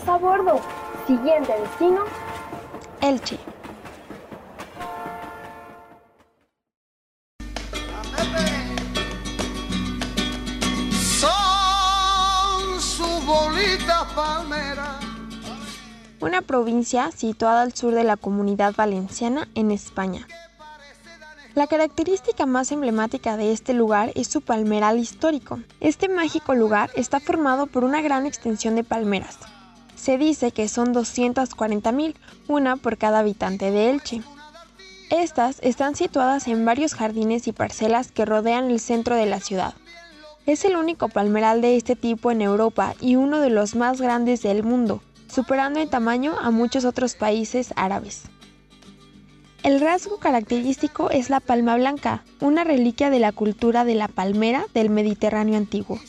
Todos a bordo. Siguiente destino. Elche. Son su bolita palmera. Una provincia situada al sur de la comunidad valenciana en España. La característica más emblemática de este lugar es su palmeral histórico. Este mágico lugar está formado por una gran extensión de palmeras. Se dice que son 240.000, una por cada habitante de Elche. Estas están situadas en varios jardines y parcelas que rodean el centro de la ciudad. Es el único palmeral de este tipo en Europa y uno de los más grandes del mundo, superando en tamaño a muchos otros países árabes. El rasgo característico es la palma blanca, una reliquia de la cultura de la palmera del Mediterráneo antiguo.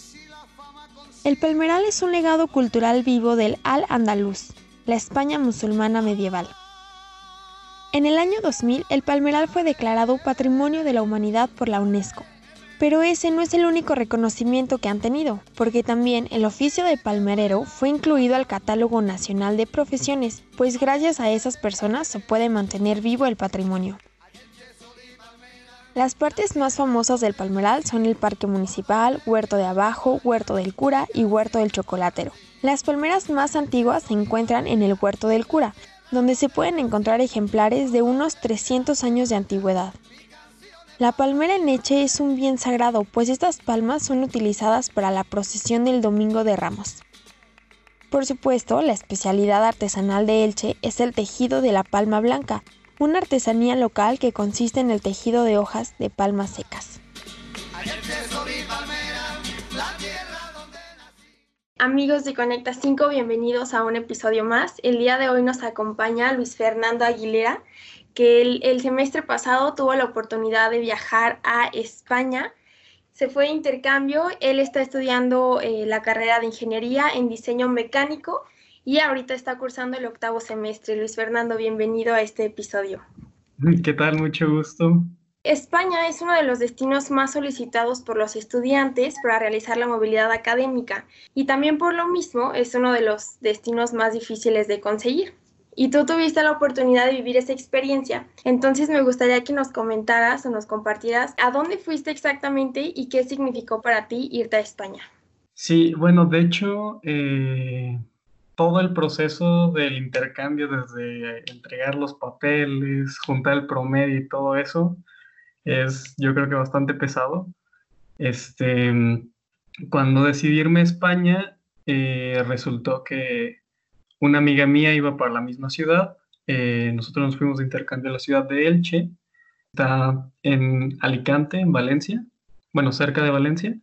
El palmeral es un legado cultural vivo del Al-Andalus, la España musulmana medieval. En el año 2000, el palmeral fue declarado Patrimonio de la Humanidad por la UNESCO. Pero ese no es el único reconocimiento que han tenido, porque también el oficio de palmerero fue incluido al Catálogo Nacional de Profesiones, pues gracias a esas personas se puede mantener vivo el patrimonio. Las partes más famosas del palmeral son el Parque Municipal, Huerto de Abajo, Huerto del Cura y Huerto del Chocolatero. Las palmeras más antiguas se encuentran en el Huerto del Cura, donde se pueden encontrar ejemplares de unos 300 años de antigüedad. La palmera en Eche es un bien sagrado, pues estas palmas son utilizadas para la procesión del Domingo de Ramos. Por supuesto, la especialidad artesanal de Elche es el tejido de la palma blanca, una artesanía local que consiste en el tejido de hojas de palmas secas. Amigos de Conecta 5, bienvenidos a un episodio más. El día de hoy nos acompaña Luis Fernando Aguilera, que el, semestre pasado tuvo la oportunidad de viajar a España. Se fue de intercambio, él está estudiando eh, la carrera de ingeniería en diseño mecánico y ahorita está cursando el octavo semestre. Luis Fernando, bienvenido a este episodio. ¿Qué tal? Mucho gusto. España es uno de los destinos más solicitados por los estudiantes para realizar la movilidad académica y también por lo mismo es uno de los destinos más difíciles de conseguir y tú tuviste la oportunidad de vivir esa experiencia. Entonces me gustaría que nos comentaras o nos compartieras a dónde fuiste exactamente y qué significó para ti irte a España. Sí, bueno, de hecho, eh, todo el proceso del intercambio, desde entregar los papeles, juntar el promedio y todo eso, es yo creo que bastante pesado. Este, cuando decidí irme a España, eh, resultó que una amiga mía iba para la misma ciudad. Eh, nosotros nos fuimos de intercambio a la ciudad de Elche. Está en Alicante, en Valencia. Bueno, cerca de Valencia.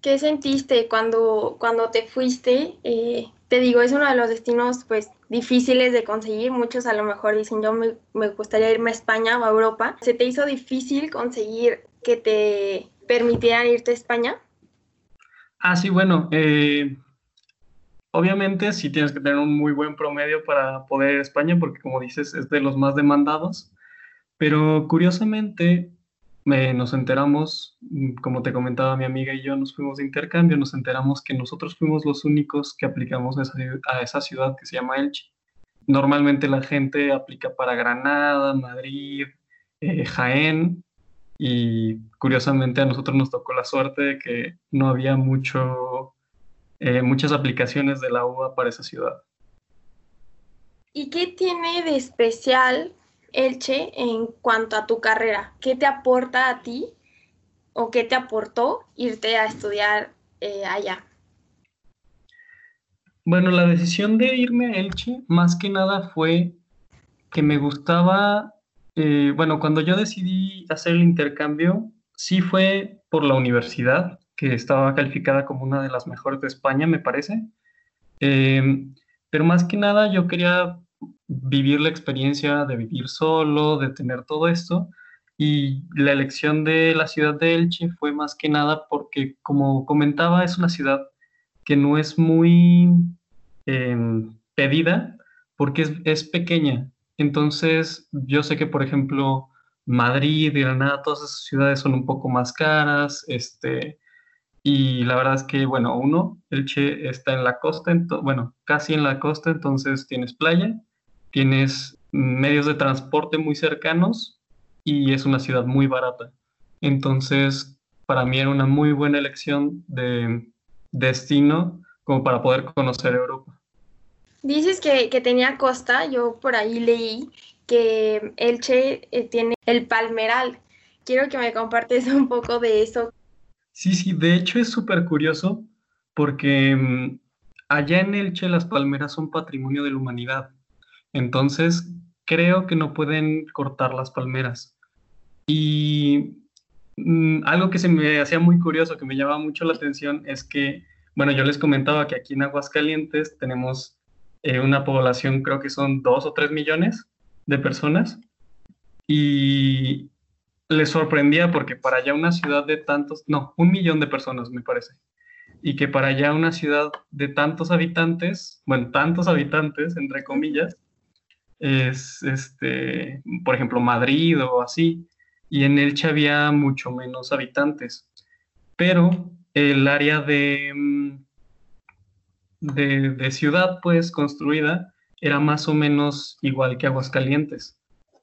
¿Qué sentiste cuando, cuando te fuiste? Eh, te digo, es uno de los destinos pues difíciles de conseguir. Muchos a lo mejor dicen, yo me, gustaría irme a España o a Europa. ¿Se te hizo difícil conseguir que te permitieran irte a España? Ah, sí, bueno, eh, Obviamente sí tienes que tener un muy buen promedio para poder ir a España porque como dices es de los más demandados, pero curiosamente nos enteramos, mm, como te comentaba mi amiga y yo nos fuimos de intercambio, nos enteramos que nosotros fuimos los únicos que aplicamos a esa, ciudad que se llama Elche. Normalmente la gente aplica para Granada, Madrid, eh, Jaén, y curiosamente a nosotros nos tocó la suerte de que no había mucho eh, muchas aplicaciones de la UBA para esa ciudad. ¿Y qué tiene de especial Elche en cuanto a tu carrera? ¿Qué te aporta a ti o qué te aportó irte a estudiar eh, allá? Bueno, la decisión de irme a Elche más que nada fue que me gustaba, eh, bueno, cuando yo decidí hacer el intercambio, sí fue por la universidad, que estaba calificada como una de las mejores de España, me parece. Em, pero más que nada yo quería vivir la experiencia de vivir solo, de tener todo esto. Y la elección de la ciudad de Elche fue más que nada porque, como comentaba, es una ciudad que no es muy em, pedida porque es, es, pequeña. Entonces, yo sé que, por ejemplo, Madrid, Granada, todas esas ciudades son un poco más caras, este, y la verdad es que, bueno, uno, Elche está en la costa, bueno, casi en la costa, entonces tienes playa, tienes medios de transporte muy cercanos y es una ciudad muy barata. Entonces, para mí era una muy buena elección de destino como para poder conocer Europa. Dices que, que tenía costa, yo por ahí leí que Elche eh, tiene el palmeral. Quiero que me compartes un poco de eso. Sí, sí, de hecho es súper curioso porque mm, allá en Elche las palmeras son patrimonio de la humanidad. Entonces, creo que no pueden cortar las palmeras. Y mm, algo que se me hacía muy curioso, que me llamaba mucho la atención, es que, bueno, yo les comentaba que aquí en Aguascalientes tenemos eh, una población, creo que son dos o tres millones de personas. Y les sorprendía porque para allá una ciudad de tantos, no, un millón de personas me parece, y que para allá una ciudad de tantos habitantes, bueno, tantos habitantes, entre comillas, es, este, por ejemplo, Madrid o así, y en Elche había mucho menos habitantes, pero el área de, mm, de, de ciudad, pues, construida, era más o menos igual que Aguascalientes.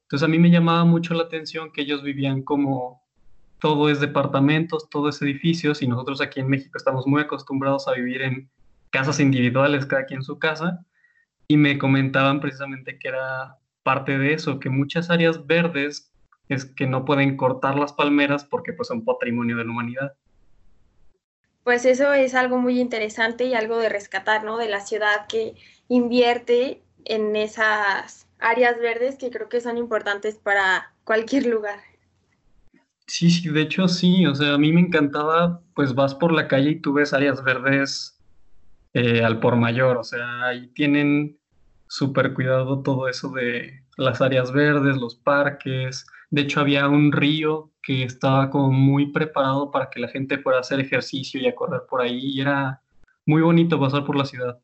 Entonces a mí me llamaba mucho la atención que ellos vivían como todo es departamentos, todo es edificios y nosotros aquí en México estamos muy acostumbrados a vivir en casas individuales, cada quien su casa, y me comentaban precisamente que era parte de eso, que muchas áreas verdes es que no pueden cortar las palmeras porque pues son patrimonio de la humanidad. Pues eso es algo muy interesante y algo de rescatar, ¿no? De la ciudad que invierte en esas áreas verdes que creo que son importantes para cualquier lugar. Sí, sí, de hecho sí, o sea, a mí me encantaba, pues vas por la calle y tú ves áreas verdes eh, al por mayor, o sea, ahí tienen súper cuidado todo eso de las áreas verdes, los parques, de hecho había un río que estaba como muy preparado para que la gente fuera hacer ejercicio y a correr por ahí y era muy bonito pasar por la ciudad.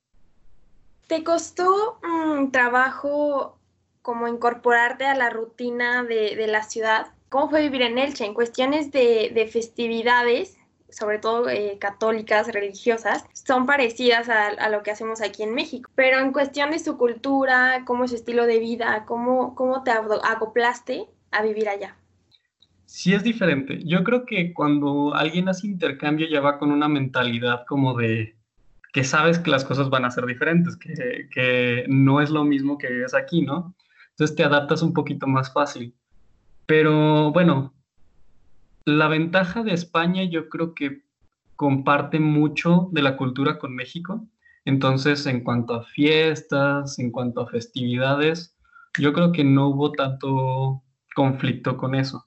¿Te costó mm, trabajo como incorporarte a la rutina de, la ciudad. ¿Cómo fue vivir en Elche? En cuestiones de, festividades, sobre todo eh, católicas, religiosas, son parecidas a, lo que hacemos aquí en México. Pero en cuestión de su cultura, cómo es su estilo de vida, cómo, cómo te acoplaste a vivir allá. Sí es diferente. Yo creo que cuando alguien hace intercambio ya va con una mentalidad como de que sabes que las cosas van a ser diferentes, que, que no es lo mismo que es aquí, ¿no? Entonces te adaptas un poquito más fácil. Pero bueno, la ventaja de España yo creo que comparte mucho de la cultura con México. Entonces, en cuanto a fiestas, en cuanto a festividades, yo creo que no hubo tanto conflicto con eso.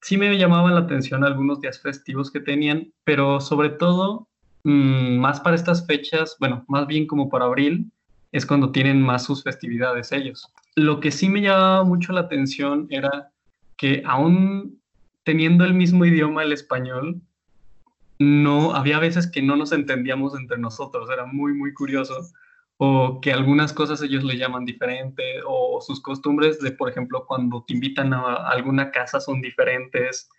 Sí me llamaban la atención algunos días festivos que tenían, pero sobre todo, mm, más para estas fechas, bueno, más bien como para abril, es cuando tienen más sus festividades ellos. Lo que sí me llamaba mucho la atención era que aún teniendo el mismo idioma, el español, no había veces que no nos entendíamos entre nosotros, era muy, muy curioso, o que algunas cosas ellos le llaman diferente, o sus costumbres de, por ejemplo, cuando te invitan a alguna casa son diferentes.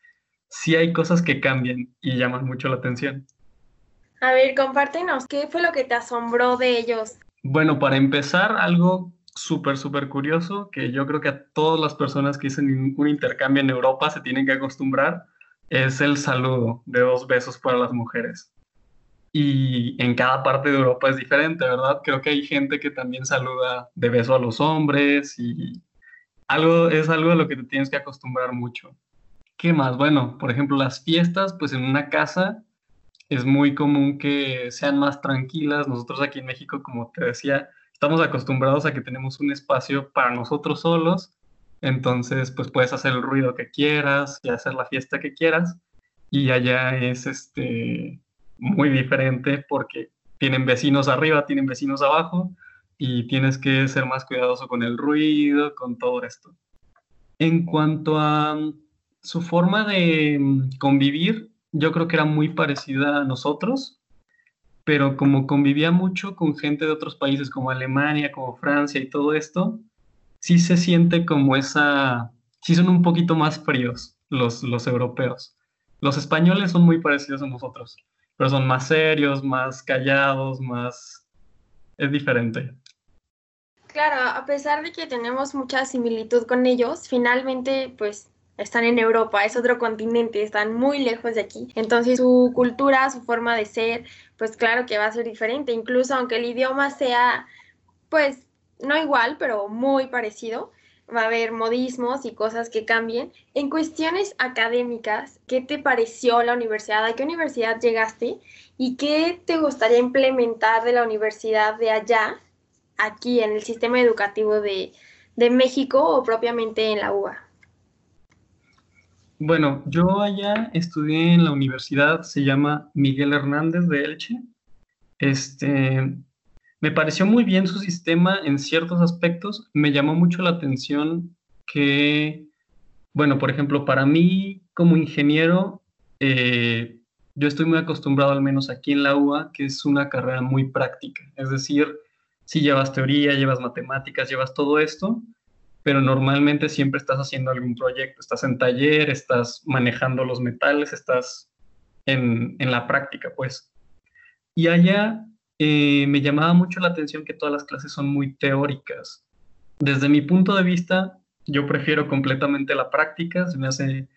Sí hay cosas que cambian y llaman mucho la atención. A ver, compártenos, ¿qué fue lo que te asombró de ellos? Bueno, para empezar, algo súper, súper curioso que yo creo que a todas las personas que hacen un intercambio en Europa se tienen que acostumbrar es el saludo de dos besos para las mujeres. Y en cada parte de Europa es diferente, ¿verdad? Creo que hay gente que también saluda de beso a los hombres y algo es algo a lo que te tienes que acostumbrar mucho. ¿Qué más? Bueno, por ejemplo, las fiestas, pues en una casa es muy común que sean más tranquilas. Nosotros aquí en México, como te decía, estamos acostumbrados a que tenemos un espacio para nosotros solos, entonces pues puedes hacer el ruido que quieras y hacer la fiesta que quieras y allá es este muy diferente porque tienen vecinos arriba, tienen vecinos abajo y tienes que ser más cuidadoso con el ruido, con todo esto. En cuanto a mm, su forma de mm, convivir, yo creo que era muy parecida a nosotros, pero como convivía mucho con gente de otros países como Alemania, como Francia y todo esto, sí se siente como esa, sí son un poquito más fríos los, los europeos. Los españoles son muy parecidos a nosotros, pero son más serios, más callados, más... es diferente. Claro, a pesar de que tenemos mucha similitud con ellos, finalmente pues están en Europa, es otro continente, están muy lejos de aquí. Entonces su cultura, su forma de ser, pues claro que va a ser diferente, incluso aunque el idioma sea pues no igual, pero muy parecido, va a haber modismos y cosas que cambien. En cuestiones académicas, ¿qué te pareció la universidad? ¿A qué universidad llegaste? ¿Y qué te gustaría implementar de la universidad de allá, aquí en el sistema educativo de, de México o propiamente en la UA? Bueno, yo allá estudié en la universidad, se llama Miguel Hernández de Elche. Este, me pareció muy bien su sistema en ciertos aspectos. Me llamó mucho la atención que, bueno, por ejemplo, para mí como ingeniero, eh, yo estoy muy acostumbrado, al menos aquí en la UA, que es una carrera muy práctica. Es decir, si llevas teoría, llevas matemáticas, llevas todo esto, pero normalmente siempre estás haciendo algún proyecto. Estás en taller, estás manejando los metales, estás en, en la práctica, pues. Y allá eh, me llamaba mucho la atención que todas las clases son muy teóricas. Desde mi punto de vista, yo prefiero completamente la práctica, se me hace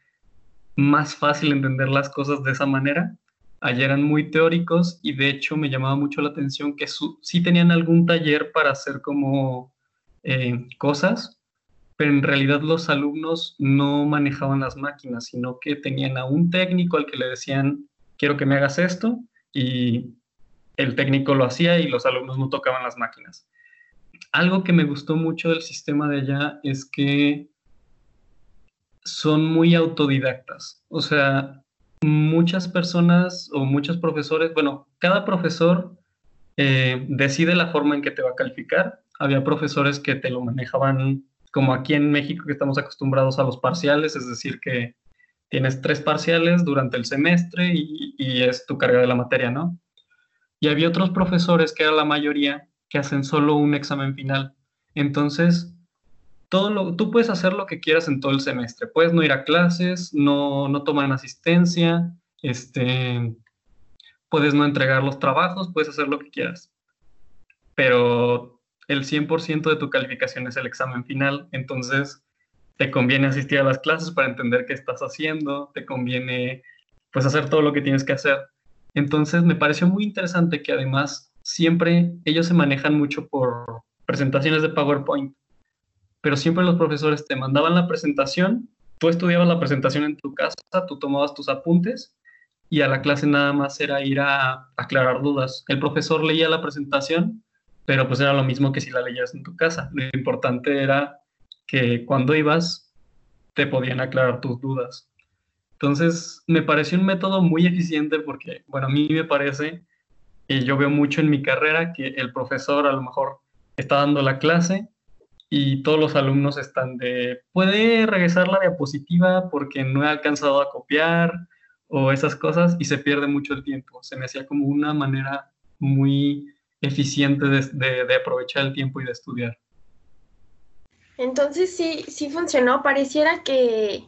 más fácil entender las cosas de esa manera. Allá eran muy teóricos y de hecho me llamaba mucho la atención que sí tenían algún taller para hacer como eh, cosas, pero en realidad los alumnos no manejaban las máquinas, sino que tenían a un técnico al que le decían, quiero que me hagas esto, y el técnico lo hacía y los alumnos no tocaban las máquinas. Algo que me gustó mucho del sistema de allá es que son muy autodidactas. O sea, muchas personas o muchos profesores, bueno, cada profesor eh, decide la forma en que te va a calificar. Había profesores que te lo manejaban como aquí en México que estamos acostumbrados a los parciales, es decir, que tienes tres parciales durante el semestre y, es tu carga de la materia, ¿no? Y había otros profesores, que era la mayoría, que hacen solo un examen final. Entonces, todo lo, tú puedes hacer lo que quieras en todo el semestre. Puedes no ir a clases, no, no toman asistencia, este, puedes no entregar los trabajos, puedes hacer lo que quieras. Pero el 100% de tu calificación es el examen final, entonces te conviene asistir a las clases para entender qué estás haciendo, te conviene pues hacer todo lo que tienes que hacer. Entonces me pareció muy interesante que además siempre ellos se manejan mucho por presentaciones de PowerPoint, pero siempre los profesores te mandaban la presentación, tú estudiabas la presentación en tu casa, tú tomabas tus apuntes y a la clase nada más era ir a aclarar dudas. El profesor leía la presentación, pero pues era lo mismo que si la leías en tu casa. Lo importante era que cuando ibas te podían aclarar tus dudas. Entonces, me pareció un método muy eficiente porque, bueno, a mí me parece, y yo veo mucho en mi carrera, que el profesor a lo mejor está dando la clase y todos los alumnos están de, puede regresar la diapositiva porque no he alcanzado a copiar o esas cosas y se pierde mucho el tiempo. Se me hacía como una manera muy eficiente de, de aprovechar el tiempo y de estudiar. Entonces sí, sí funcionó. Pareciera que,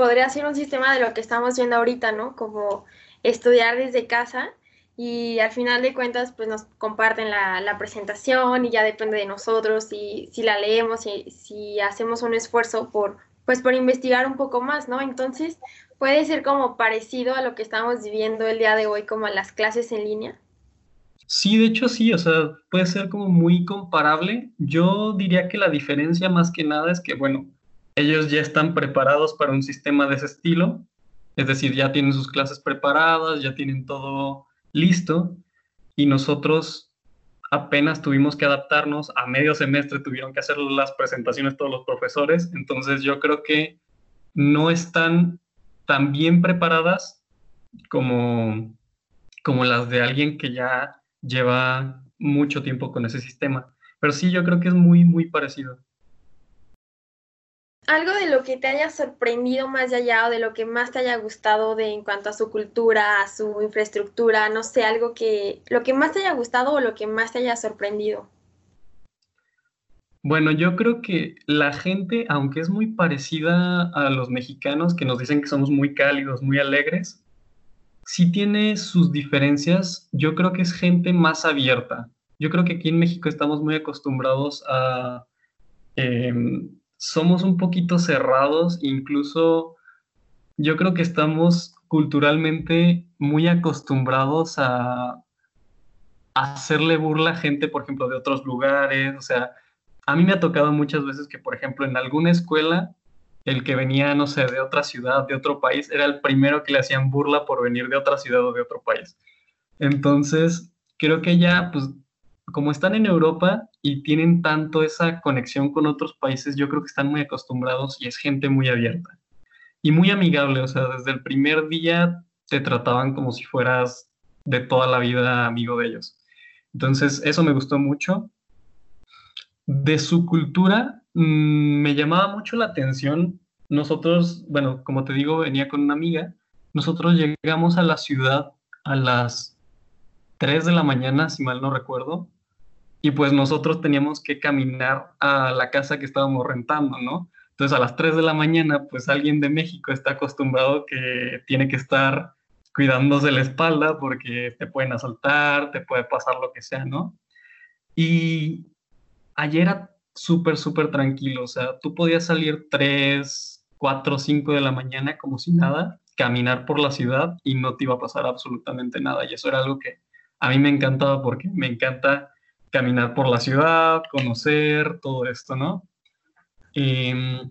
podría ser un sistema de lo que estamos viendo ahorita, ¿no? Como estudiar desde casa y al final de cuentas pues nos comparten la, presentación y ya depende de nosotros si, si la leemos y si hacemos un esfuerzo por pues por investigar un poco más, ¿no? Entonces puede ser como parecido a lo que estamos viviendo el día de hoy como las clases en línea. Sí, de hecho sí, o sea, puede ser como muy comparable. Yo diría que la diferencia más que nada es que, bueno, ellos ya están preparados para un sistema de ese estilo, es decir, ya tienen sus clases preparadas, ya tienen todo listo, y nosotros apenas tuvimos que adaptarnos, a medio semestre tuvieron que hacer las presentaciones todos los profesores, entonces yo creo que no están tan bien preparadas como, como las de alguien que ya lleva mucho tiempo con ese sistema. Pero sí, yo creo que es muy, muy parecido. Algo de lo que te haya sorprendido más allá o de lo que más te haya gustado de en cuanto a su cultura, a su infraestructura, no sé, algo que lo que más te haya gustado o lo que más te haya sorprendido. Bueno, yo creo que la gente, aunque es muy parecida a los mexicanos que nos dicen que somos muy cálidos, muy alegres, sí tiene sus diferencias. Yo creo que es gente más abierta. Yo creo que aquí en México estamos muy acostumbrados a... Em, somos un poquito cerrados, incluso yo creo que estamos culturalmente muy acostumbrados a, a hacerle burla a gente, por ejemplo, de otros lugares, o sea, a mí me ha tocado muchas veces que, por ejemplo, en alguna escuela, el que venía, no sé, de otra ciudad, de otro país, era el primero que le hacían burla por venir de otra ciudad o de otro país. Entonces, creo que ya, pues, como están en Europa y tienen tanto esa conexión con otros países, yo creo que están muy acostumbrados y es gente muy abierta y muy amigable. O sea, desde el primer día te trataban como si fueras de toda la vida amigo de ellos. Entonces, eso me gustó mucho. De su cultura mm, me llamaba mucho la atención. Nosotros, bueno, como te digo, venía con una amiga. Nosotros llegamos a la ciudad a las 3 de la mañana, si mal no recuerdo, y pues nosotros teníamos que caminar a la casa que estábamos rentando, ¿no? Entonces a las 3 de la mañana, pues alguien de México está acostumbrado que tiene que estar cuidándose la espalda porque te pueden asaltar, te puede pasar lo que sea, ¿no? Y ayer súper, súper tranquilo, o sea, tú podías salir 3, 4, 5 de la mañana como si nada, caminar por la ciudad y no te iba a pasar absolutamente nada. Y eso era algo que a mí me encantaba porque me encanta caminar por la ciudad, conocer todo esto, ¿no? Em,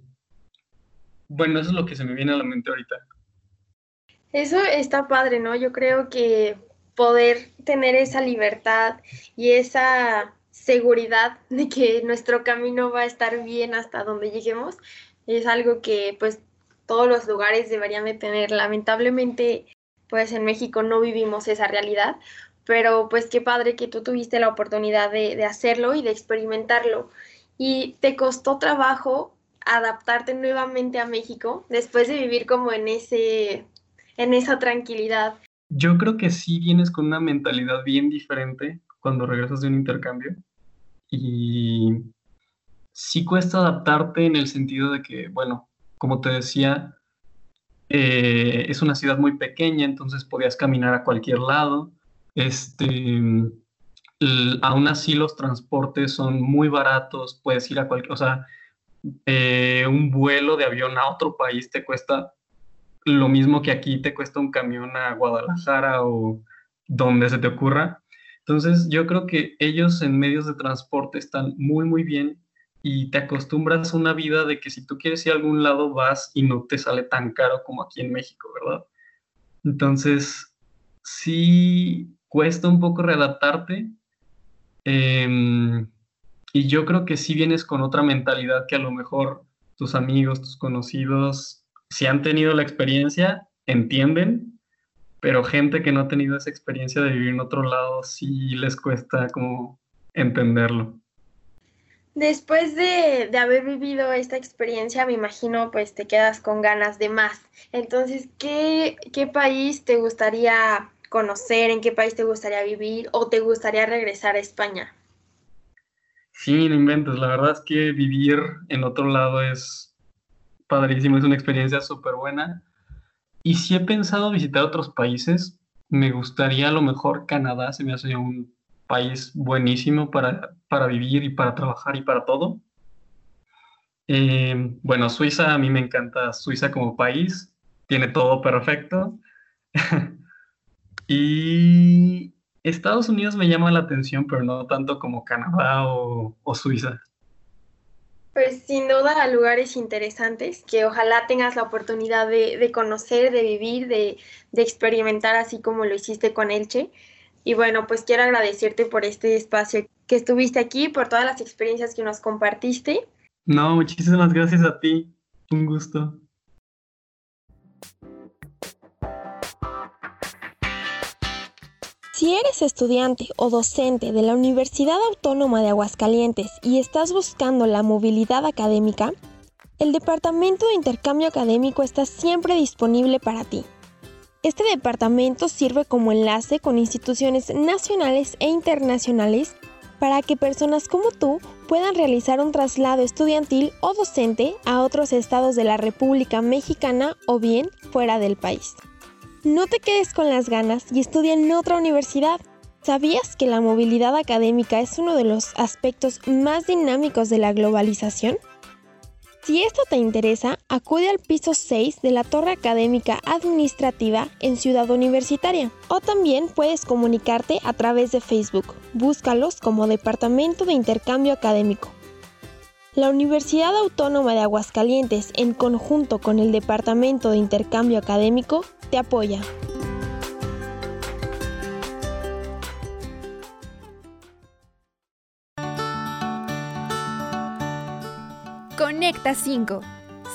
bueno, eso es lo que se me viene a la mente ahorita. Eso está padre, ¿no? Yo creo que poder tener esa libertad y esa seguridad de que nuestro camino va a estar bien hasta donde lleguemos es algo que pues todos los lugares deberían de tener. Lamentablemente pues en México no vivimos esa realidad, pero pues qué padre que tú tuviste la oportunidad de, hacerlo y de experimentarlo. ¿Y te costó trabajo adaptarte nuevamente a México después de vivir como en, ese, en esa tranquilidad? Yo creo que sí vienes con una mentalidad bien diferente cuando regresas de un intercambio y sí cuesta adaptarte en el sentido de que, bueno, como te decía, eh, es una ciudad muy pequeña, entonces podías caminar a cualquier lado este, aún así los transportes son muy baratos, puedes ir a cualquier, o sea, eh, un vuelo de avión a otro país te cuesta lo mismo que aquí te cuesta un camión a Guadalajara o donde se te ocurra. Entonces yo creo que ellos en medios de transporte están muy, muy bien y te acostumbras a una vida de que si tú quieres ir a algún lado vas y no te sale tan caro como aquí en México, ¿verdad? Entonces, sí, cuesta un poco readaptarte. Em, y yo creo que si vienes con otra mentalidad que a lo mejor tus amigos, tus conocidos, si han tenido la experiencia, entienden, pero gente que no ha tenido esa experiencia de vivir en otro lado, sí les cuesta como entenderlo. Después de, de, haber vivido esta experiencia, me imagino, pues te quedas con ganas de más. Entonces, ¿qué, qué país te gustaría conocer, en qué país te gustaría vivir o te gustaría regresar a España? Sí, no inventes. La verdad es que vivir en otro lado es padrísimo, es una experiencia súper buena. Y si he pensado visitar otros países. Me gustaría a lo mejor Canadá, se me hace un país buenísimo para, para vivir y para trabajar y para todo. Eh, bueno, Suiza, a mí me encanta Suiza como país, tiene todo perfecto. Y Estados Unidos me llama la atención, pero no tanto como Canadá o, Suiza. Pues sin duda lugares interesantes que ojalá tengas la oportunidad de, conocer, de vivir, de, de, experimentar así como lo hiciste con Elche. Y bueno, pues quiero agradecerte por este espacio que estuviste aquí, por todas las experiencias que nos compartiste. No, muchísimas gracias a ti. Un gusto. Si eres estudiante o docente de la Universidad Autónoma de Aguascalientes y estás buscando la movilidad académica, el Departamento de Intercambio Académico está siempre disponible para ti. Este departamento sirve como enlace con instituciones nacionales e internacionales para que personas como tú puedan realizar un traslado estudiantil o docente a otros estados de la República Mexicana o bien fuera del país. No te quedes con las ganas y estudia en otra universidad. ¿Sabías que la movilidad académica es uno de los aspectos más dinámicos de la globalización? Si esto te interesa, acude al piso 6 de la Torre Académica Administrativa en Ciudad Universitaria o también puedes comunicarte a través de Facebook. Búscalos como Departamento de Intercambio Académico. La Universidad Autónoma de Aguascalientes, en conjunto con el Departamento de Intercambio Académico, te apoya. Conecta 5.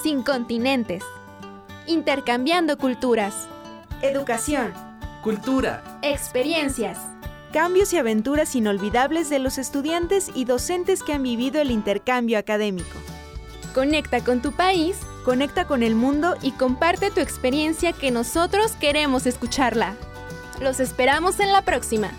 Sin continentes. Intercambiando culturas. Educación. Cultura. Experiencias. Cambios y aventuras inolvidables de los estudiantes y docentes que han vivido el intercambio académico. Conecta con tu país. Conecta con el mundo y comparte tu experiencia que nosotros queremos escucharla. Los esperamos en la próxima.